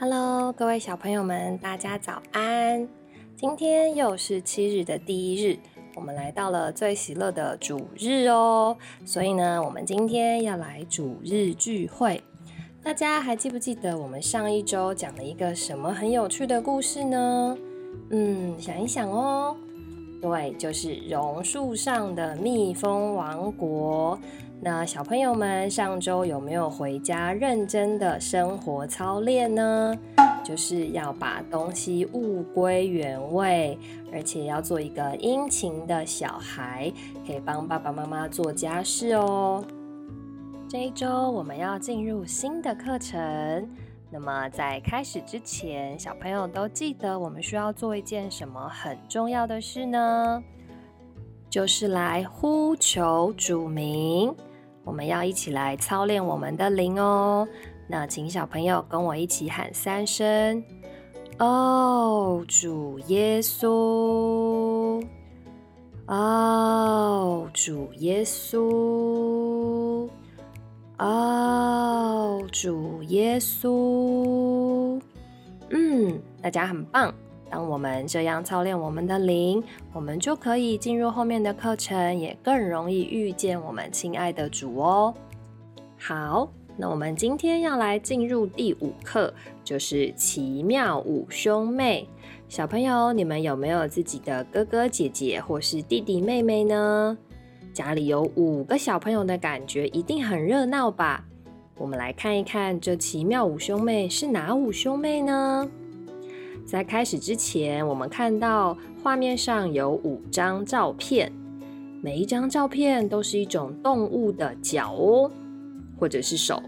Hello，各位小朋友们，大家早安！今天又是七日的第一日，我们来到了最喜乐的主日哦。所以呢，我们今天要来主日聚会。大家还记不记得我们上一周讲了一个什么很有趣的故事呢？嗯，想一想哦。对，就是榕树上的蜜蜂王国。那小朋友们上周有没有回家认真的生活操练呢？就是要把东西物归原位，而且要做一个殷勤的小孩，可以帮爸爸妈妈做家事哦。这一周我们要进入新的课程，那么在开始之前，小朋友都记得我们需要做一件什么很重要的事呢？就是来呼求主名。我们要一起来操练我们的灵哦。那请小朋友跟我一起喊三声：“哦，主耶稣！哦，主耶稣！哦，主耶稣！”嗯，大家很棒。当我们这样操练我们的灵，我们就可以进入后面的课程，也更容易遇见我们亲爱的主哦。好，那我们今天要来进入第五课，就是奇妙五兄妹。小朋友，你们有没有自己的哥哥姐姐或是弟弟妹妹呢？家里有五个小朋友的感觉一定很热闹吧？我们来看一看，这奇妙五兄妹是哪五兄妹呢？在开始之前，我们看到画面上有五张照片，每一张照片都是一种动物的脚哦，或者是手。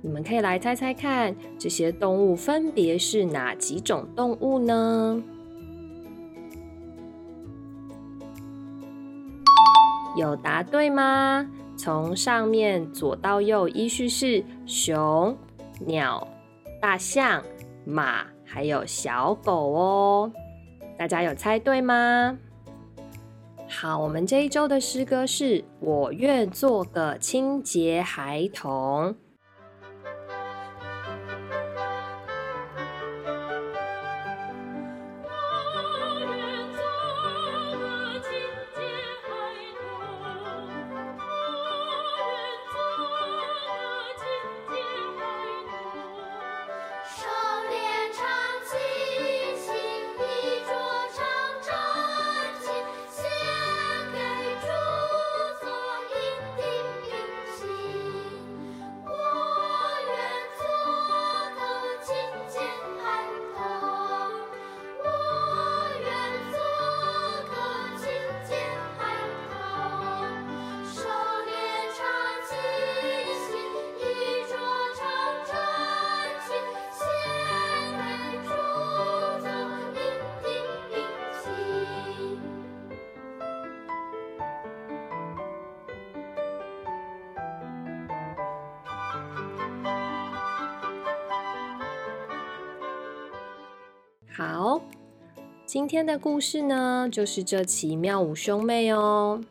你们可以来猜猜看，这些动物分别是哪几种动物呢？有答对吗？从上面左到右依序是熊、鸟、大象、马。还有小狗哦，大家有猜对吗？好，我们这一周的诗歌是我愿做个清洁孩童。好，今天的故事呢，就是这奇妙五兄妹哦。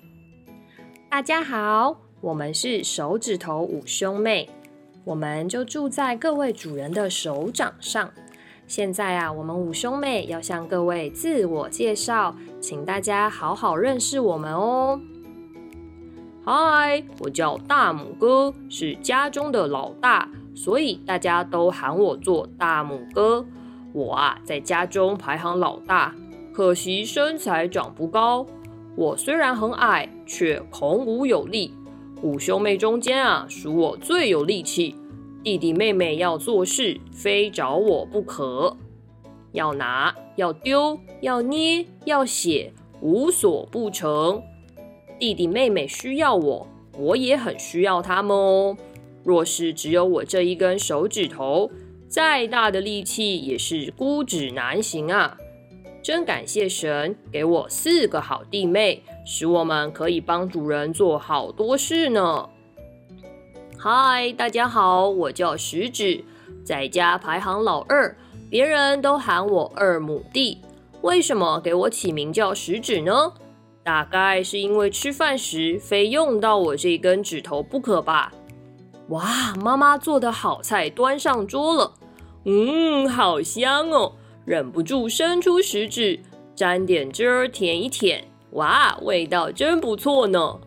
大家好，我们是手指头五兄妹，我们就住在各位主人的手掌上。现在啊，我们五兄妹要向各位自我介绍，请大家好好认识我们哦。嗨，我叫大拇哥，是家中的老大，所以大家都喊我做大拇哥。我啊，在家中排行老大，可惜身材长不高。我虽然很矮，却孔武有力。五兄妹中间啊，属我最有力气。弟弟妹妹要做事，非找我不可。要拿，要丢，要捏，要写，无所不成。弟弟妹妹需要我，我也很需要他们哦。若是只有我这一根手指头，再大的力气也是孤指难行啊！真感谢神给我四个好弟妹，使我们可以帮主人做好多事呢。嗨，大家好，我叫食指，在家排行老二，别人都喊我二母弟。为什么给我起名叫食指呢？大概是因为吃饭时非用到我这根指头不可吧。哇，妈妈做的好菜端上桌了。嗯，好香哦，忍不住伸出食指沾点汁儿舔一舔，哇，味道真不错呢。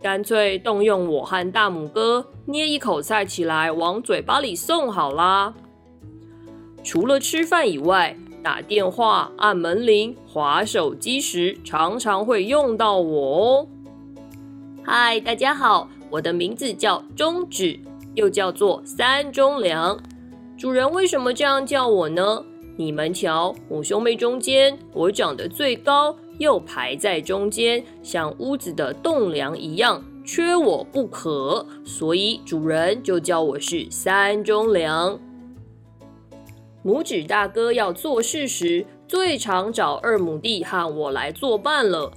干脆动用我和大拇哥捏一口菜起来，往嘴巴里送好啦。除了吃饭以外，打电话、按门铃、划手机时，常常会用到我哦。嗨，大家好，我的名字叫中指，又叫做三中良。主人为什么这样叫我呢？你们瞧，五兄妹中间，我长得最高。又排在中间，像屋子的栋梁一样，缺我不可，所以主人就叫我是三中梁。拇指大哥要做事时，最常找二亩弟和我来作伴了。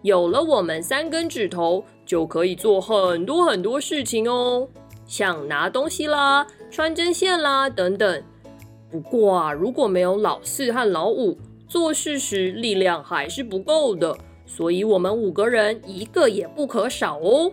有了我们三根指头，就可以做很多很多事情哦，像拿东西啦、穿针线啦等等。不过啊，如果没有老四和老五，做事时力量还是不够的，所以我们五个人一个也不可少哦。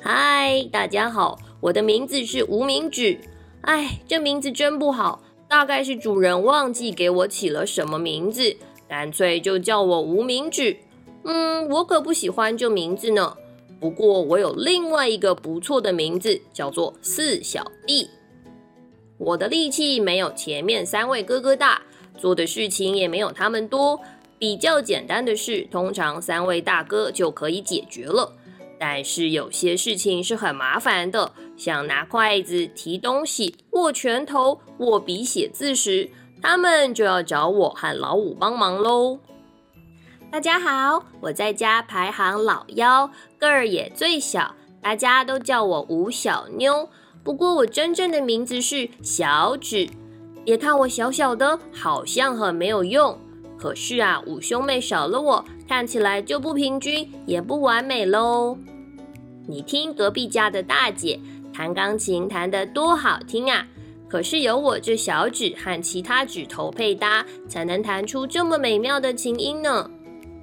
嗨，大家好，我的名字是无名指。哎，这名字真不好，大概是主人忘记给我起了什么名字，干脆就叫我无名指。嗯，我可不喜欢这名字呢。不过我有另外一个不错的名字，叫做四小弟。我的力气没有前面三位哥哥大。做的事情也没有他们多，比较简单的事，通常三位大哥就可以解决了。但是有些事情是很麻烦的，像拿筷子、提东西、握拳头、握笔写字时，他们就要找我和老五帮忙喽。大家好，我在家排行老幺，个儿也最小，大家都叫我吴小妞。不过我真正的名字是小指。别看我小小的，好像很没有用。可是啊，五兄妹少了我，看起来就不平均，也不完美喽。你听隔壁家的大姐弹钢琴，弹得多好听啊！可是有我这小指和其他指头配搭，才能弹出这么美妙的琴音呢。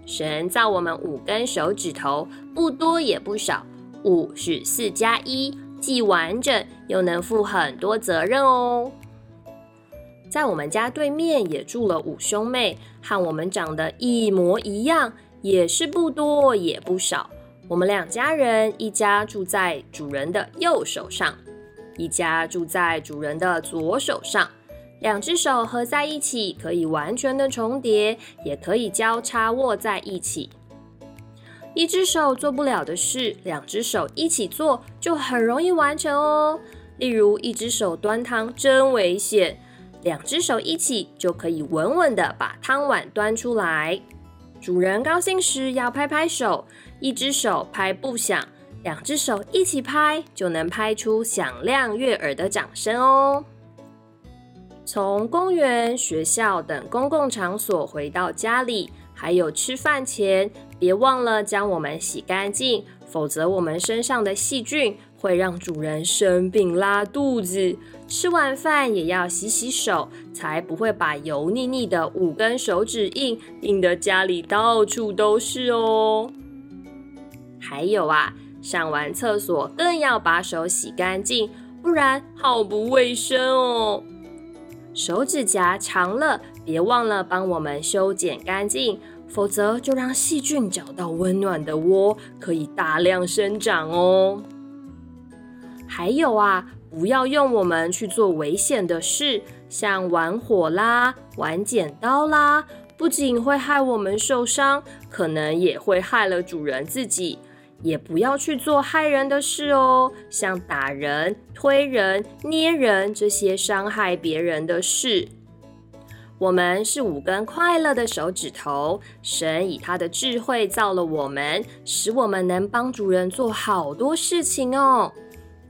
神造我们五根手指头，不多也不少，五是四加一，既完整又能负很多责任哦。在我们家对面也住了五兄妹，和我们长得一模一样，也是不多也不少。我们两家人，一家住在主人的右手上，一家住在主人的左手上。两只手合在一起，可以完全的重叠，也可以交叉握在一起。一只手做不了的事，两只手一起做就很容易完成哦。例如，一只手端汤真危险。两只手一起就可以稳稳的把汤碗端出来。主人高兴时要拍拍手，一只手拍不响，两只手一起拍就能拍出响亮悦耳的掌声哦。从公园、学校等公共场所回到家里，还有吃饭前，别忘了将我们洗干净，否则我们身上的细菌。会让主人生病拉肚子，吃完饭也要洗洗手，才不会把油腻腻的五根手指印印得家里到处都是哦。还有啊，上完厕所更要把手洗干净，不然好不卫生哦。手指甲长了，别忘了帮我们修剪干净，否则就让细菌找到温暖的窝，可以大量生长哦。还有啊，不要用我们去做危险的事，像玩火啦、玩剪刀啦，不仅会害我们受伤，可能也会害了主人自己。也不要去做害人的事哦，像打人、推人、捏人这些伤害别人的事。我们是五根快乐的手指头，神以他的智慧造了我们，使我们能帮主人做好多事情哦。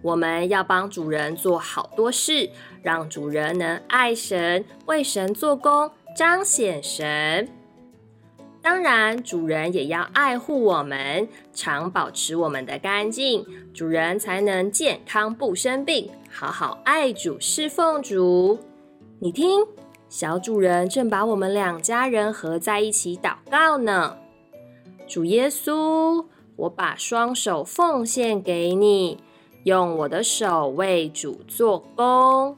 我们要帮主人做好多事，让主人能爱神、为神做工、彰显神。当然，主人也要爱护我们，常保持我们的干净，主人才能健康不生病，好好爱主、侍奉主。你听，小主人正把我们两家人合在一起祷告呢。主耶稣，我把双手奉献给你。用我的手为主做工。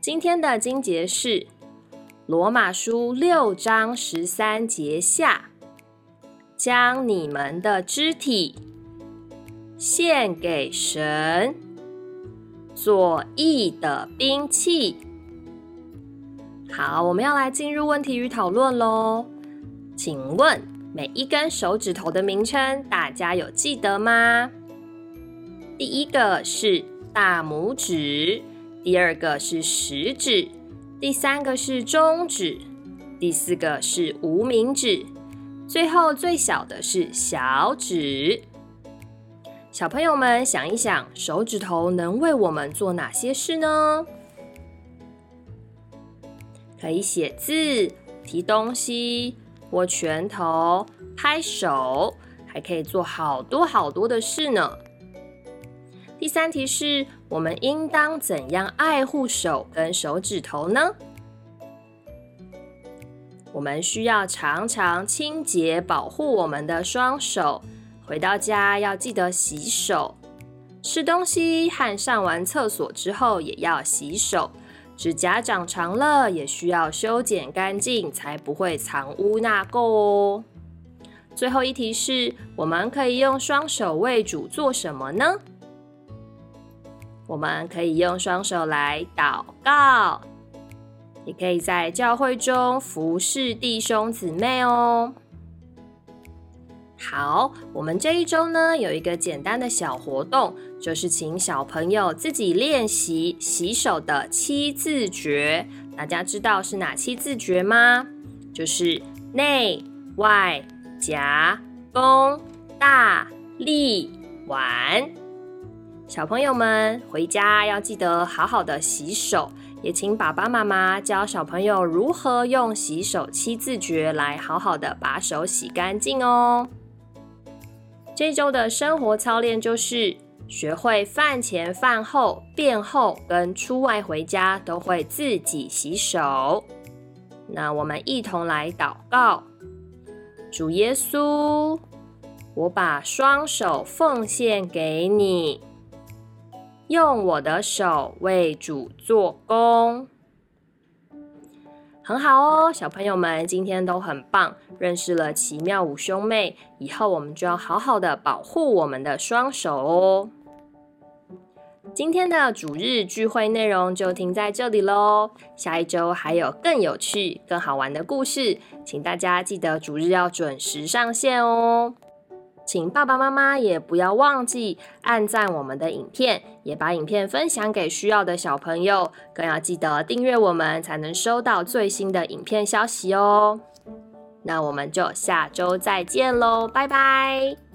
今天的经节是罗马书六章十三节下，将你们的肢体献给神，做义的兵器。好，我们要来进入问题与讨论喽。请问每一根手指头的名称，大家有记得吗？第一个是大拇指。第二个是食指，第三个是中指，第四个是无名指，最后最小的是小指。小朋友们想一想，手指头能为我们做哪些事呢？可以写字、提东西、握拳头、拍手，还可以做好多好多的事呢。第三题是我们应当怎样爱护手跟手指头呢？我们需要常常清洁保护我们的双手，回到家要记得洗手，吃东西和上完厕所之后也要洗手。指甲长长了也需要修剪干净，才不会藏污纳垢哦。最后一题是我们可以用双手为主做什么呢？我们可以用双手来祷告，也可以在教会中服侍弟兄姊妹哦。好，我们这一周呢有一个简单的小活动，就是请小朋友自己练习洗手的七字诀。大家知道是哪七字诀吗？就是内外夹弓大利腕。小朋友们回家要记得好好的洗手，也请爸爸妈妈教小朋友如何用洗手七字诀来好好的把手洗干净哦。这周的生活操练就是学会饭前、饭后、便后跟出外回家都会自己洗手。那我们一同来祷告：主耶稣，我把双手奉献给你。用我的手为主做工，很好哦，小朋友们今天都很棒，认识了奇妙五兄妹，以后我们就要好好的保护我们的双手哦。今天的主日聚会内容就停在这里喽，下一周还有更有趣、更好玩的故事，请大家记得主日要准时上线哦。请爸爸妈妈也不要忘记按赞我们的影片，也把影片分享给需要的小朋友，更要记得订阅我们，才能收到最新的影片消息哦。那我们就下周再见喽，拜拜。